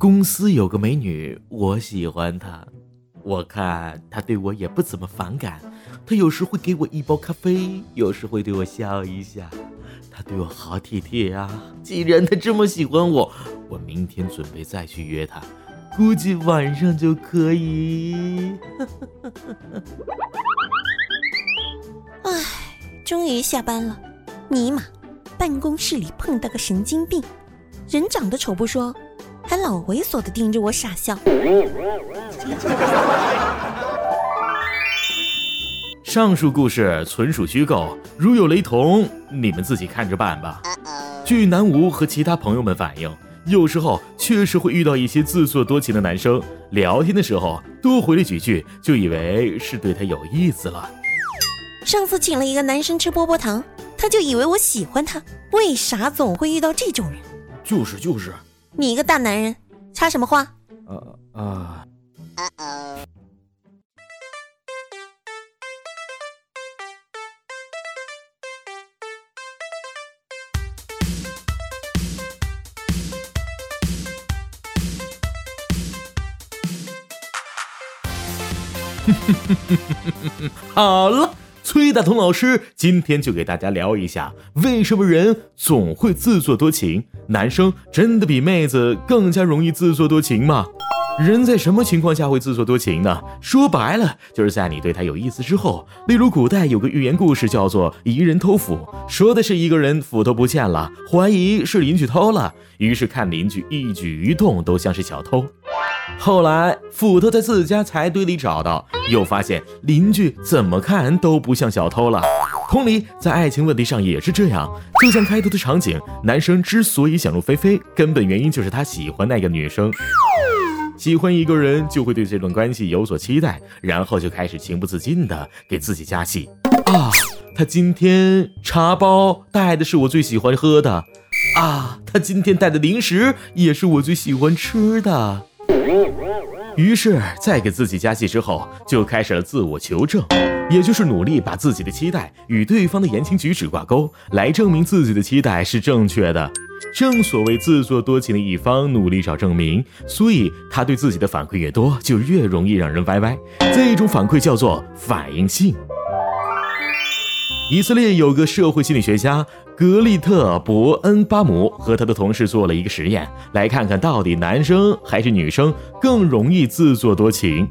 公司有个美女，我喜欢她。我看她对我也不怎么反感，她有时会给我一包咖啡，有时会对我笑一下。她对我好体贴啊！既然她这么喜欢我，我明天准备再去约她，估计晚上就可以。唉，终于下班了。尼玛，办公室里碰到个神经病，人长得丑不说。还老猥琐的盯着我傻笑。上述故事纯属虚构，如有雷同，你们自己看着办吧。据南吴和其他朋友们反映，有时候确实会遇到一些自作多情的男生，聊天的时候多回了几句，就以为是对他有意思了。上次请了一个男生吃波波糖，他就以为我喜欢他，为啥总会遇到这种人？就是就是。你一个大男人，插什么话？啊啊！好了。崔大同老师今天就给大家聊一下，为什么人总会自作多情？男生真的比妹子更加容易自作多情吗？人在什么情况下会自作多情呢？说白了，就是在你对他有意思之后。例如，古代有个寓言故事叫做《疑人偷斧》，说的是一个人斧头不见了，怀疑是邻居偷了，于是看邻居一举一动都像是小偷。后来斧头在自家柴堆里找到，又发现邻居怎么看都不像小偷了。同理，在爱情问题上也是这样。就像开头的场景，男生之所以想入非非，根本原因就是他喜欢那个女生。喜欢一个人就会对这段关系有所期待，然后就开始情不自禁的给自己加戏啊！他今天茶包带的是我最喜欢喝的啊！他今天带的零食也是我最喜欢吃的。于是，在给自己加戏之后，就开始了自我求证，也就是努力把自己的期待与对方的言行举止挂钩，来证明自己的期待是正确的。正所谓自作多情的一方努力找证明，所以他对自己的反馈越多，就越容易让人歪歪。这种反馈叫做反应性。以色列有个社会心理学家格利特·伯恩巴姆和他的同事做了一个实验，来看看到底男生还是女生更容易自作多情。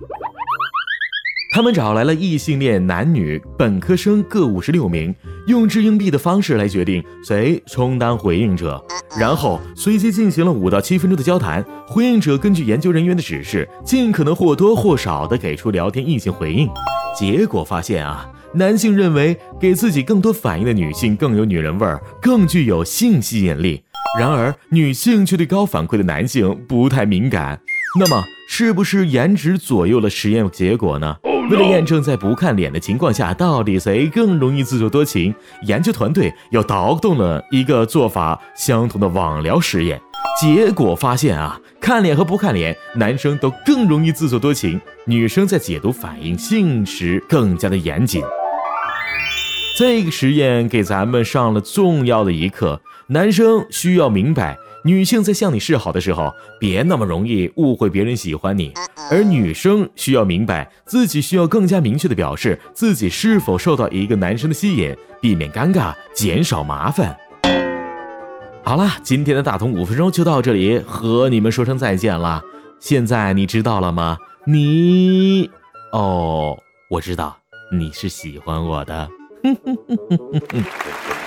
他们找来了异性恋男女本科生各五十六名，用掷硬币的方式来决定谁充当回应者，然后随机进行了五到七分钟的交谈。回应者根据研究人员的指示，尽可能或多或少地给出聊天异性回应。结果发现啊，男性认为给自己更多反应的女性更有女人味儿，更具有性吸引力；然而女性却对高反馈的男性不太敏感。那么，是不是颜值左右了实验结果呢？为了验证在不看脸的情况下到底谁更容易自作多情，研究团队又倒动了一个做法相同的网聊实验。结果发现啊，看脸和不看脸，男生都更容易自作多情，女生在解读反应性时更加的严谨。这个实验给咱们上了重要的一课：男生需要明白。女性在向你示好的时候，别那么容易误会别人喜欢你；而女生需要明白自己需要更加明确的表示自己是否受到一个男生的吸引，避免尴尬，减少麻烦。好了，今天的大同五分钟就到这里，和你们说声再见了。现在你知道了吗？你哦，我知道你是喜欢我的。